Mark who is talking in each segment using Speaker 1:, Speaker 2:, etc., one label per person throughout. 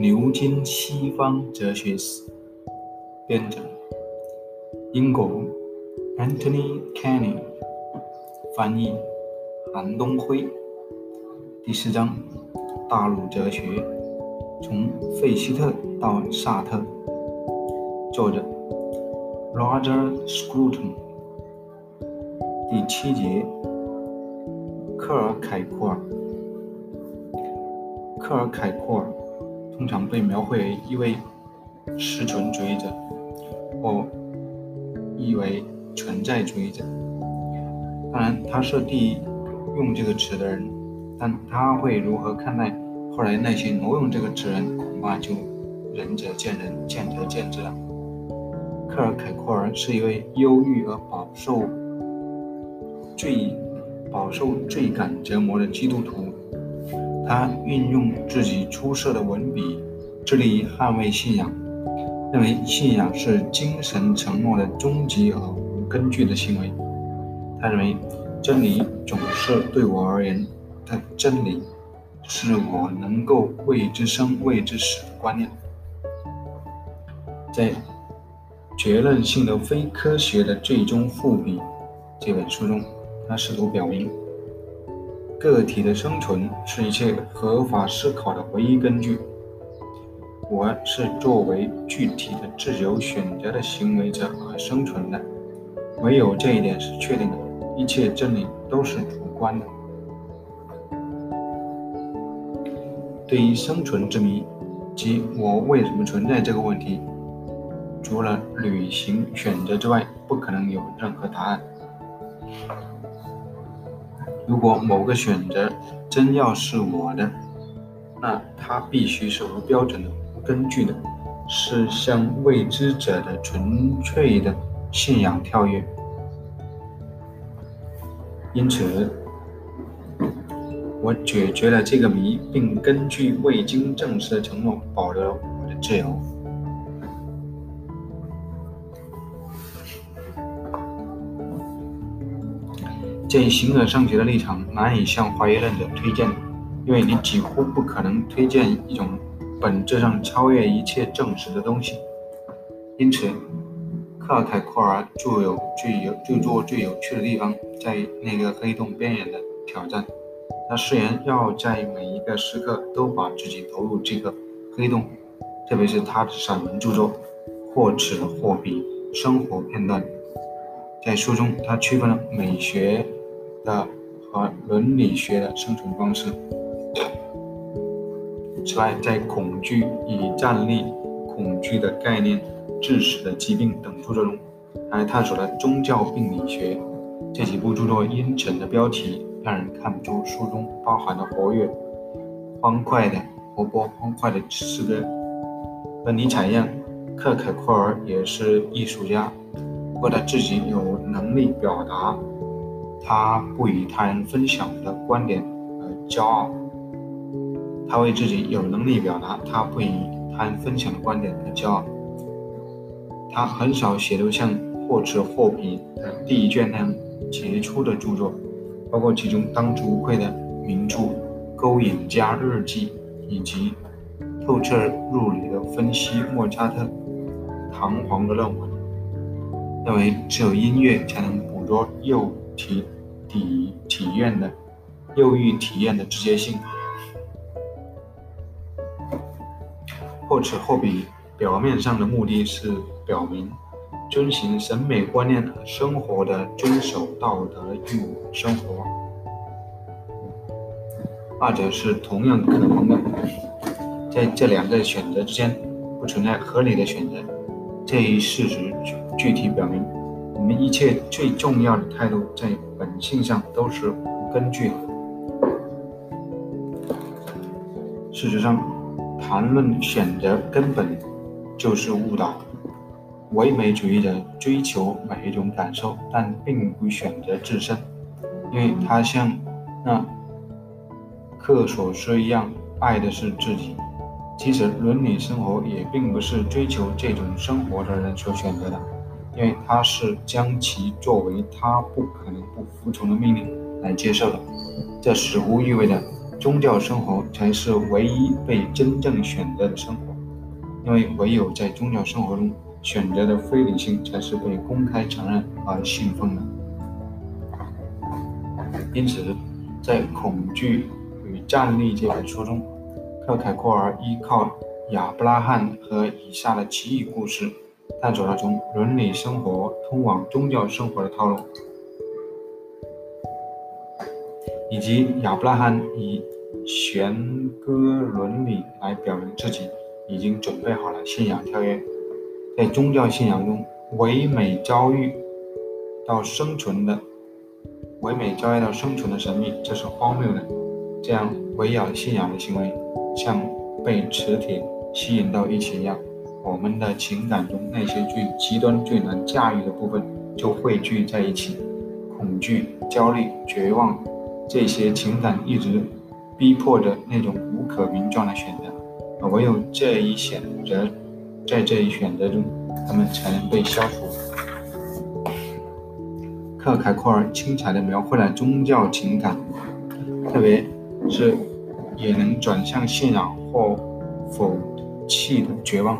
Speaker 1: 牛津西方哲学史，编者英国 Anthony Canning，翻译韩东辉。第四章：大陆哲学，从费希特到萨特。作者 Roger Scruton。第七节：克尔凯库尔。克尔凯库尔通常被描绘为一位实存主义者，或译为存在主义者。当然，他是第一用这个词的人，但他会如何看待后来那些挪用这个词人，恐怕就仁者见仁，见仁见智了。克尔凯库尔是一位忧郁而饱受罪饱受罪感折磨的基督徒。他运用自己出色的文笔，致力于捍卫信仰，认为信仰是精神承诺的终极而无根据的行为。他认为，真理总是对我而言的真理，是我能够为之生、为之死的观念。在《结论性的非科学的最终复笔》这本书中，他试图表明。个体的生存是一切合法思考的唯一根据。我是作为具体的自由选择的行为者而生存的，唯有这一点是确定的。一切真理都是主观的。对于生存之谜即我为什么存在这个问题，除了履行选择之外，不可能有任何答案。如果某个选择真要是我的，那它必须是无标准的、无根据的，是向未知者的纯粹的信仰跳跃。因此，我解决了这个谜，并根据未经证实的承诺保留了我的自由。在形而上学的立场，难以向怀疑论者推荐，因为你几乎不可能推荐一种本质上超越一切证实的东西。因此，克尔凯库尔最有最有著作最有趣的地方，在那个黑洞边缘的挑战。他誓言要在每一个时刻都把自己投入这个黑洞，特别是他的散文著作，或此或彼，生活片段。在书中，他区分了美学。的和伦理学的生存方式。此外，在《恐惧与战力》《恐惧的概念》《致死的疾病》等著作中，还探索了宗教病理学。这几部著作阴沉的标题让人看不出书中包含的活跃、欢快的、活泼欢快的诗歌。和尼采一样，克凯库尔也是艺术家，不过他自己有能力表达。他不与他人分享的观点而骄傲，他为自己有能力表达他不与他人分享的观点而骄傲。他很少写出像《霍茨霍比》的第一卷那样杰出的著作，包括其中当之无愧的名著《勾引家日记》，以及透彻入理的分析莫扎特堂皇的论文，认为只有音乐才能捕捉幼。体体体验的忧郁体验的直接性，或此或彼，表面上的目的是表明遵循审美观念和生活的遵守道德义务生活，二者是同样可能的。在这两个选择之间不存在合理的选择，这一事实具体表明。我们一切最重要的态度，在本性上都是无根据的。事实上，谈论选择根本就是误导。唯美主义者追求每一种感受，但并不选择自身，因为他像那克索斯一样爱的是自己。其实，伦理生活也并不是追求这种生活的人所选择的。因为他是将其作为他不可能不服从的命令来接受的，这似乎意味着宗教生活才是唯一被真正选择的生活，因为唯有在宗教生活中选择的非理性才是被公开承认而信奉的。因此，在《恐惧与战力》这本书中，克凯库尔依靠亚伯拉罕和以下的奇异故事，探索了从伦理生活通往宗教生活的套路，以及亚伯拉罕以弦歌伦理来表明自己已经准备好了信仰跳跃。在宗教信仰中，唯美遭遇到生存的。唯美交易到生存的神秘，这是荒谬的。这样围绕信仰的行为，像被磁铁吸引到一起一样，我们的情感中那些最极端、最难驾驭的部分就汇聚在一起。恐惧、焦虑、绝望，这些情感一直逼迫着那种无可名状的选择，唯有这一选择，在这一选择中，他们才能被消除。克凯库尔精彩地描绘了宗教情感，特别是也能转向信仰或否弃的绝望。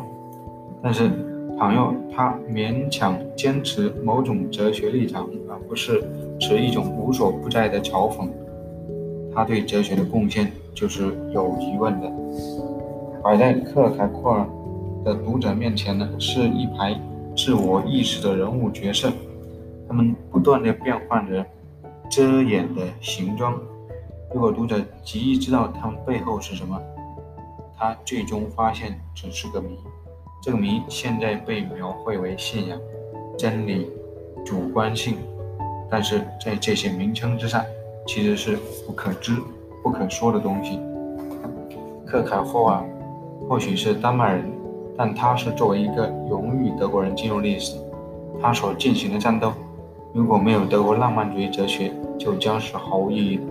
Speaker 1: 但是，倘若他勉强坚持某种哲学立场，而不是持一种无所不在的嘲讽，他对哲学的贡献就是有疑问的。摆在克凯库尔的读者面前的是一排自我意识的人物角色。他们不断地变换着遮掩的形状。如果读者极易知道他们背后是什么，他最终发现只是个谜。这个谜现在被描绘为信仰、真理、主观性，但是在这些名称之上，其实是不可知、不可说的东西。克凯霍尔或许是丹麦人，但他是作为一个荣誉德国人进入历史。他所进行的战斗。如果没有德国浪漫主义哲学，就将是毫无意义的。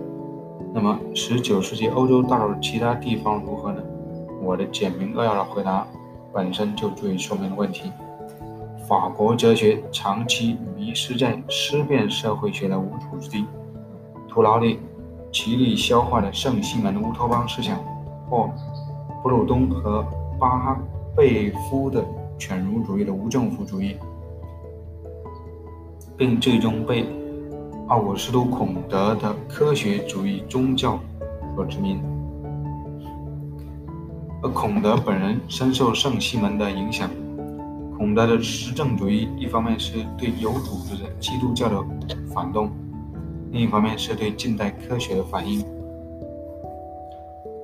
Speaker 1: 那么，19世纪欧洲大陆其他地方如何呢？我的简明扼要的回答本身就足以说明问题。法国哲学长期迷失在思辨社会学的无土之地，徒劳地极力消化了圣西门的乌托邦思想，或布鲁东和巴哈贝夫的犬儒主义的无政府主义。并最终被奥古斯都·孔德的科学主义宗教所殖民，而孔德本人深受圣西门的影响。孔德的实证主义，一方面是对有组织的基督教的反动，另一方面是对近代科学的反应。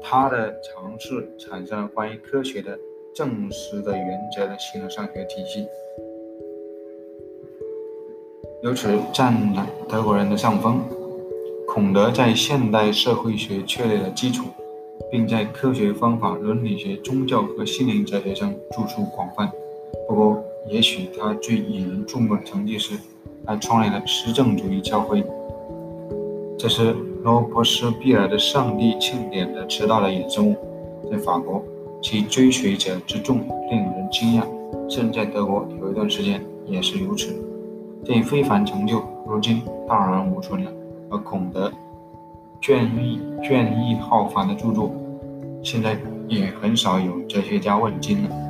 Speaker 1: 他的尝试产生了关于科学的证实的原则的形而上学体系。由此占了德国人的上风。孔德在现代社会学确立了基础，并在科学方法、伦理学、宗教和心灵哲学上著述广泛。不过，也许他最引人注目的成绩是，他创立了实证主义教会。这是罗伯斯庇尔的上帝庆典的迟到的衍生物。在法国，其追随者之众令人惊讶，甚至在德国有一段时间也是如此。这一非凡成就，如今荡然无存了。而孔德卷弋卷弋浩繁的著作，现在也很少有哲学家问津了。